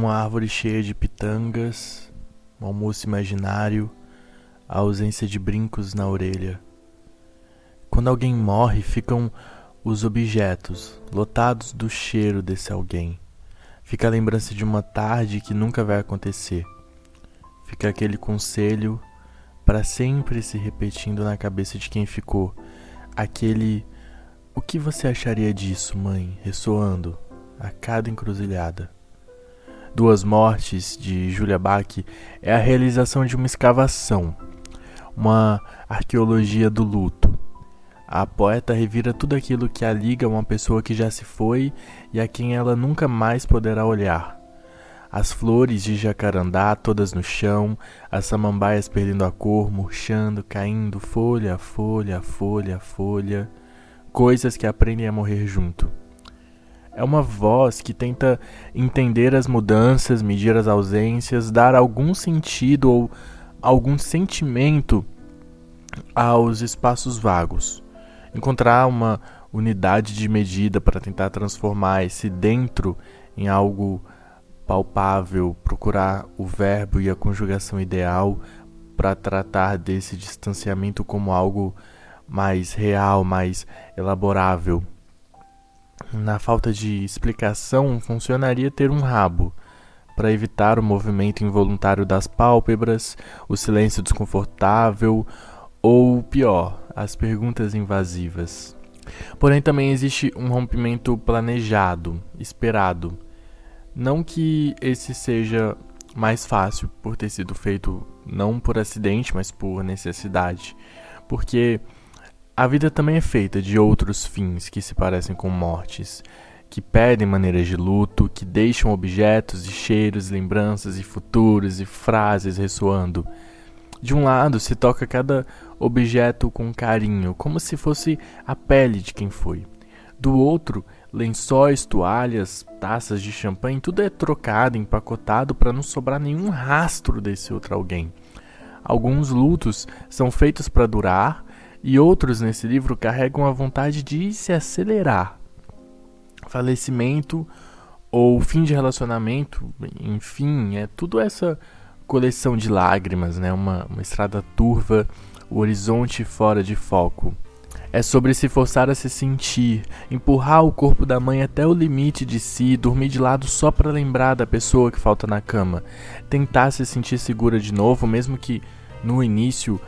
uma árvore cheia de pitangas, um almoço imaginário, a ausência de brincos na orelha. Quando alguém morre, ficam os objetos lotados do cheiro desse alguém. Fica a lembrança de uma tarde que nunca vai acontecer. Fica aquele conselho para sempre se repetindo na cabeça de quem ficou. Aquele o que você acharia disso, mãe, ressoando a cada encruzilhada. Duas Mortes, de Julia Bach, é a realização de uma escavação, uma arqueologia do luto. A poeta revira tudo aquilo que a liga a uma pessoa que já se foi e a quem ela nunca mais poderá olhar. As flores de jacarandá todas no chão, as samambaias perdendo a cor, murchando, caindo, folha a folha, folha a folha, coisas que aprendem a morrer junto. É uma voz que tenta entender as mudanças, medir as ausências, dar algum sentido ou algum sentimento aos espaços vagos. Encontrar uma unidade de medida para tentar transformar esse dentro em algo palpável, procurar o verbo e a conjugação ideal para tratar desse distanciamento como algo mais real, mais elaborável. Na falta de explicação, funcionaria ter um rabo para evitar o movimento involuntário das pálpebras, o silêncio desconfortável ou, pior, as perguntas invasivas. Porém, também existe um rompimento planejado, esperado. Não que esse seja mais fácil por ter sido feito não por acidente, mas por necessidade. Porque a vida também é feita de outros fins que se parecem com mortes, que pedem maneiras de luto, que deixam objetos e cheiros, lembranças e futuros e frases ressoando. De um lado se toca cada objeto com carinho, como se fosse a pele de quem foi. Do outro, lençóis, toalhas, taças de champanhe, tudo é trocado, empacotado para não sobrar nenhum rastro desse outro alguém. Alguns lutos são feitos para durar, e outros nesse livro carregam a vontade de se acelerar. Falecimento ou fim de relacionamento, enfim, é tudo essa coleção de lágrimas, né? uma, uma estrada turva, o horizonte fora de foco. É sobre se forçar a se sentir, empurrar o corpo da mãe até o limite de si, dormir de lado só para lembrar da pessoa que falta na cama, tentar se sentir segura de novo, mesmo que no início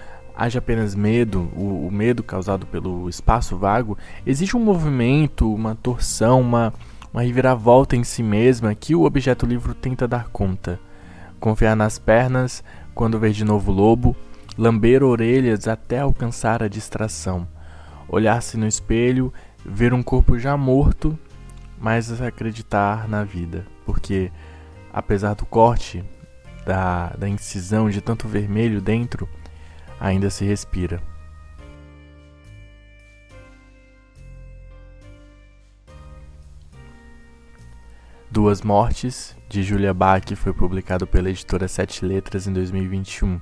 haja apenas medo, o, o, medo causado pelo espaço vago, existe um movimento, uma torção, uma, uma reviravolta em si mesma que o objeto livro tenta dar conta. Confiar nas pernas quando ver de novo lobo, lamber orelhas até alcançar a distração, olhar-se no espelho, ver um corpo já morto, mas acreditar na vida, porque apesar do corte, da, da incisão de tanto vermelho dentro, ainda se respira. Duas Mortes, de Julia Bach, foi publicado pela editora Sete Letras em 2021.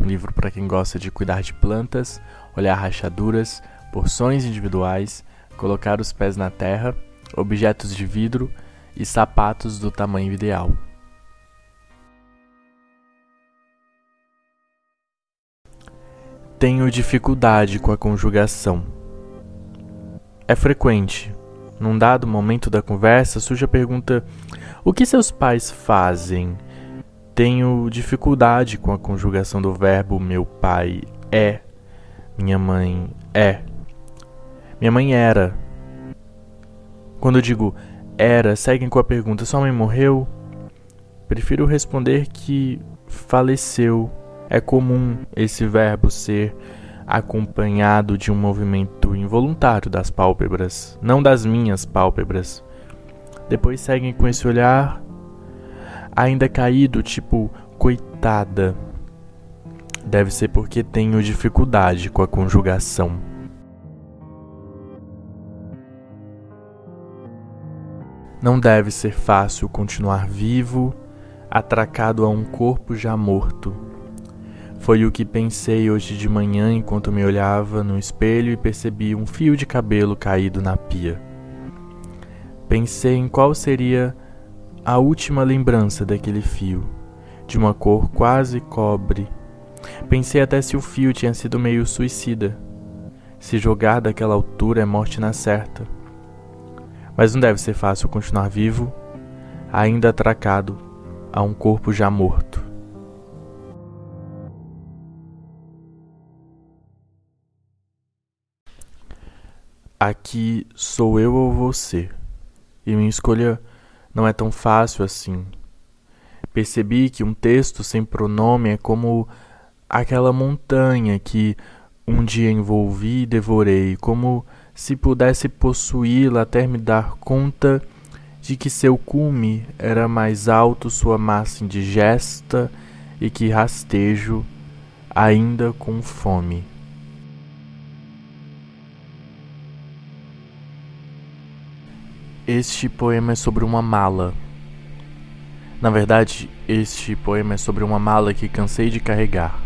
Um livro para quem gosta de cuidar de plantas, olhar rachaduras, porções individuais, colocar os pés na terra, objetos de vidro e sapatos do tamanho ideal. Tenho dificuldade com a conjugação. É frequente. Num dado momento da conversa, surge a pergunta: O que seus pais fazem? Tenho dificuldade com a conjugação do verbo meu pai é, minha mãe é. Minha mãe era. Quando eu digo era, seguem com a pergunta: Sua mãe morreu? Prefiro responder que faleceu é comum esse verbo ser acompanhado de um movimento involuntário das pálpebras, não das minhas pálpebras. Depois seguem com esse olhar ainda caído, tipo coitada. Deve ser porque tenho dificuldade com a conjugação. Não deve ser fácil continuar vivo, atracado a um corpo já morto. Foi o que pensei hoje de manhã enquanto me olhava no espelho e percebi um fio de cabelo caído na pia. Pensei em qual seria a última lembrança daquele fio, de uma cor quase cobre. Pensei até se o fio tinha sido meio suicida. Se jogar daquela altura é morte na certa. Mas não deve ser fácil continuar vivo, ainda atracado a um corpo já morto. Aqui sou eu ou você, e minha escolha não é tão fácil assim. Percebi que um texto sem pronome é como aquela montanha que um dia envolvi e devorei, como se pudesse possuí-la até me dar conta de que seu cume era mais alto, sua massa indigesta e que rastejo ainda com fome. Este poema é sobre uma mala. Na verdade, este poema é sobre uma mala que cansei de carregar.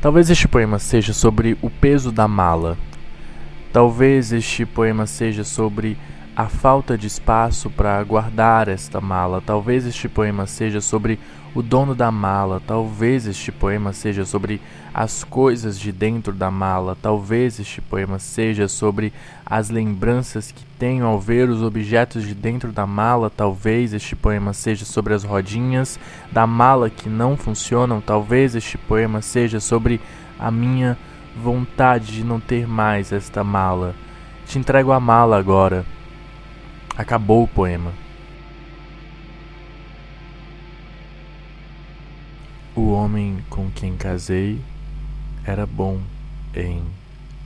Talvez este poema seja sobre o peso da mala. Talvez este poema seja sobre a falta de espaço para guardar esta mala. Talvez este poema seja sobre o dono da mala. Talvez este poema seja sobre as coisas de dentro da mala. Talvez este poema seja sobre as lembranças que tenho ao ver os objetos de dentro da mala. Talvez este poema seja sobre as rodinhas da mala que não funcionam. Talvez este poema seja sobre a minha vontade de não ter mais esta mala. Te entrego a mala agora. Acabou o poema. O homem com quem casei era bom em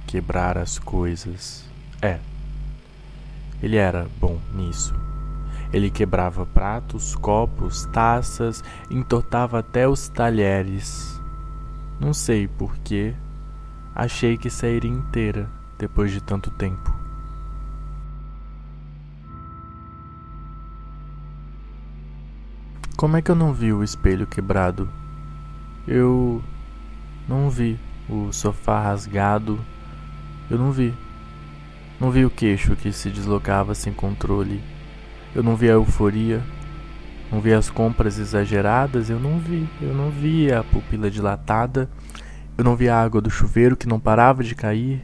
quebrar as coisas. É, ele era bom nisso. Ele quebrava pratos, copos, taças, entortava até os talheres. Não sei porquê, achei que sairia inteira depois de tanto tempo. Como é que eu não vi o espelho quebrado? Eu não vi o sofá rasgado. Eu não vi. Não vi o queixo que se deslocava sem controle. Eu não vi a euforia. Não vi as compras exageradas. Eu não vi. Eu não vi a pupila dilatada. Eu não vi a água do chuveiro que não parava de cair.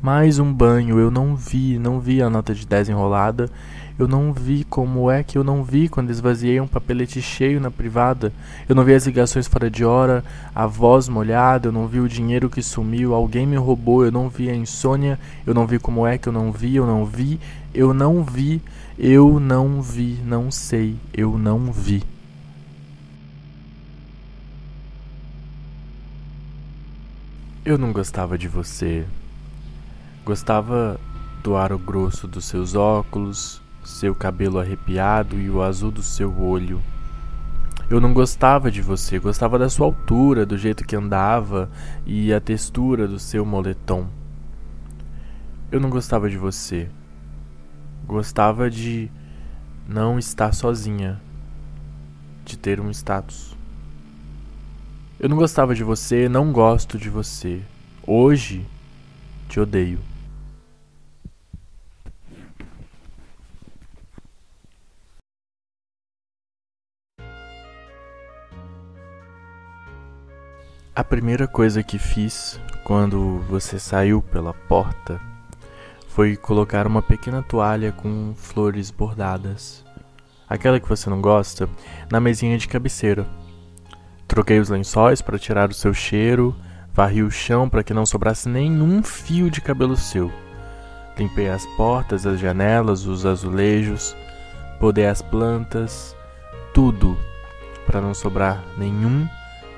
Mais um banho. Eu não vi. Não vi a nota de 10 enrolada. Eu não vi como é que eu não vi quando esvaziei um papelete cheio na privada. Eu não vi as ligações fora de hora, a voz molhada, eu não vi o dinheiro que sumiu, alguém me roubou, eu não vi a insônia, eu não vi como é que eu não vi, eu não vi, eu não vi, eu não vi, não sei, eu não vi. Eu não gostava de você. Gostava do aro grosso dos seus óculos, seu cabelo arrepiado e o azul do seu olho. Eu não gostava de você, gostava da sua altura, do jeito que andava e a textura do seu moletom. Eu não gostava de você. Gostava de não estar sozinha, de ter um status. Eu não gostava de você, não gosto de você. Hoje te odeio. A primeira coisa que fiz quando você saiu pela porta foi colocar uma pequena toalha com flores bordadas, aquela que você não gosta, na mesinha de cabeceira. Troquei os lençóis para tirar o seu cheiro, varri o chão para que não sobrasse nenhum fio de cabelo seu. Limpei as portas, as janelas, os azulejos, podei as plantas, tudo para não sobrar nenhum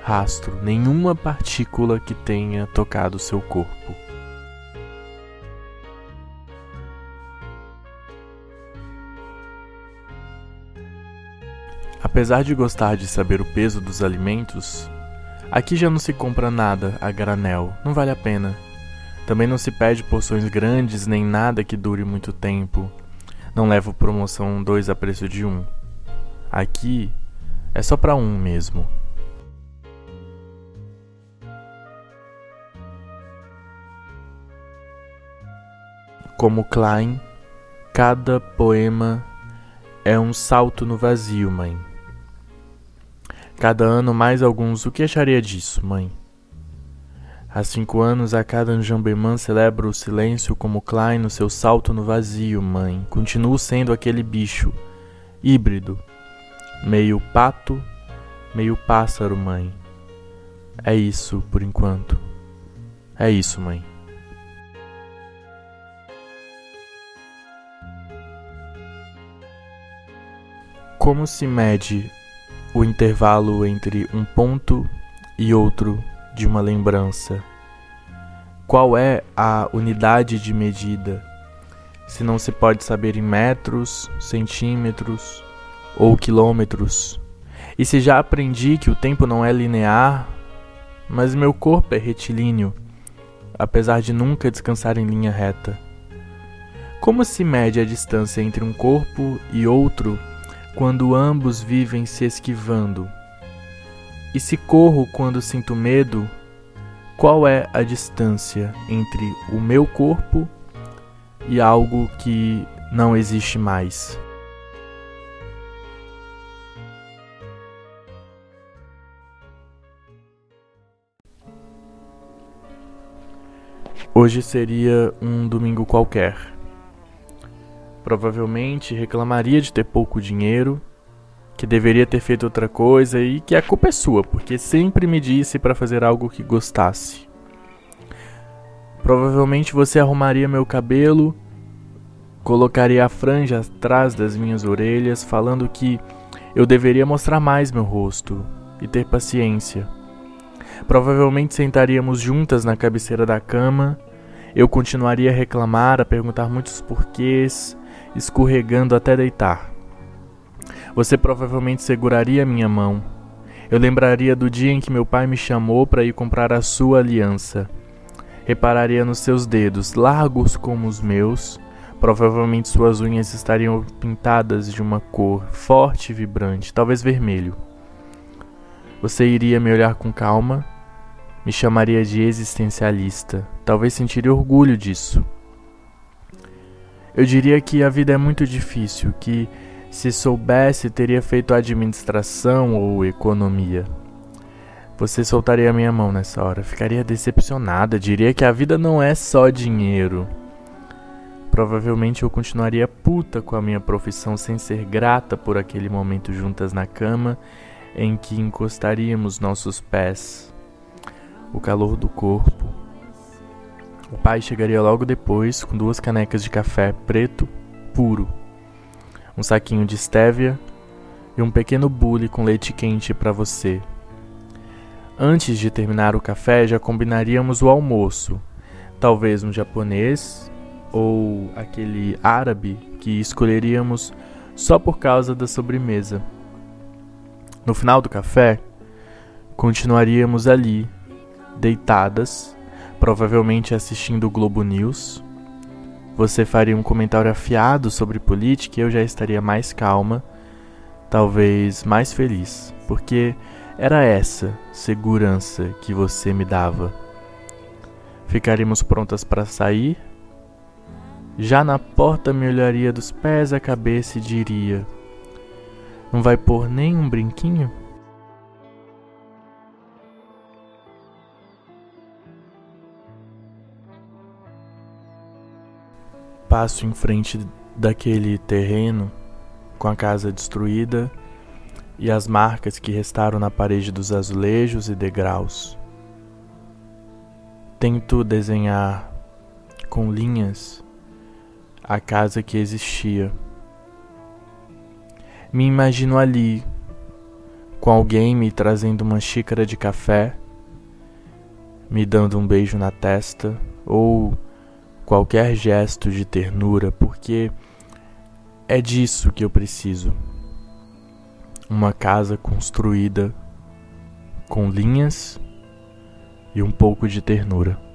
rastro, nenhuma partícula que tenha tocado seu corpo. Apesar de gostar de saber o peso dos alimentos, aqui já não se compra nada a granel, não vale a pena. Também não se pede porções grandes nem nada que dure muito tempo. Não levo promoção 2 a preço de 1. Um. Aqui é só para um mesmo. Como Klein, cada poema é um salto no vazio, mãe. Cada ano mais alguns. O que acharia disso, mãe? Há cinco anos, a cada Anjambemã celebra o silêncio como Klein no seu salto no vazio, mãe. Continuo sendo aquele bicho, híbrido, meio pato, meio pássaro, mãe. É isso por enquanto. É isso, mãe. Como se mede o intervalo entre um ponto e outro de uma lembrança? Qual é a unidade de medida? Se não se pode saber em metros, centímetros ou quilômetros. E se já aprendi que o tempo não é linear, mas meu corpo é retilíneo, apesar de nunca descansar em linha reta. Como se mede a distância entre um corpo e outro quando ambos vivem se esquivando? E se corro quando sinto medo, qual é a distância entre o meu corpo e algo que não existe mais? Hoje seria um domingo qualquer. Provavelmente reclamaria de ter pouco dinheiro, que deveria ter feito outra coisa e que a culpa é sua, porque sempre me disse para fazer algo que gostasse. Provavelmente você arrumaria meu cabelo, colocaria a franja atrás das minhas orelhas, falando que eu deveria mostrar mais meu rosto e ter paciência. Provavelmente sentaríamos juntas na cabeceira da cama. Eu continuaria a reclamar, a perguntar muitos porquês, escorregando até deitar. Você provavelmente seguraria minha mão. Eu lembraria do dia em que meu pai me chamou para ir comprar a sua aliança. Repararia nos seus dedos, largos como os meus. Provavelmente suas unhas estariam pintadas de uma cor forte e vibrante, talvez vermelho. Você iria me olhar com calma, me chamaria de existencialista, talvez sentiria orgulho disso. Eu diria que a vida é muito difícil, que se soubesse teria feito administração ou economia. Você soltaria a minha mão nessa hora, ficaria decepcionada, diria que a vida não é só dinheiro. Provavelmente eu continuaria puta com a minha profissão sem ser grata por aquele momento juntas na cama em que encostaríamos nossos pés, o calor do corpo. O pai chegaria logo depois com duas canecas de café preto puro, um saquinho de estévia e um pequeno bule com leite quente para você. Antes de terminar o café, já combinaríamos o almoço, talvez um japonês ou aquele árabe que escolheríamos só por causa da sobremesa. No final do café, continuaríamos ali, deitadas, provavelmente assistindo o Globo News. Você faria um comentário afiado sobre política e eu já estaria mais calma, talvez mais feliz, porque era essa segurança que você me dava. Ficaríamos prontas para sair. Já na porta me olharia dos pés à cabeça e diria: não vai pôr nem um brinquinho? Passo em frente daquele terreno com a casa destruída e as marcas que restaram na parede dos azulejos e degraus. Tento desenhar com linhas a casa que existia. Me imagino ali, com alguém me trazendo uma xícara de café, me dando um beijo na testa ou qualquer gesto de ternura, porque é disso que eu preciso. Uma casa construída com linhas e um pouco de ternura.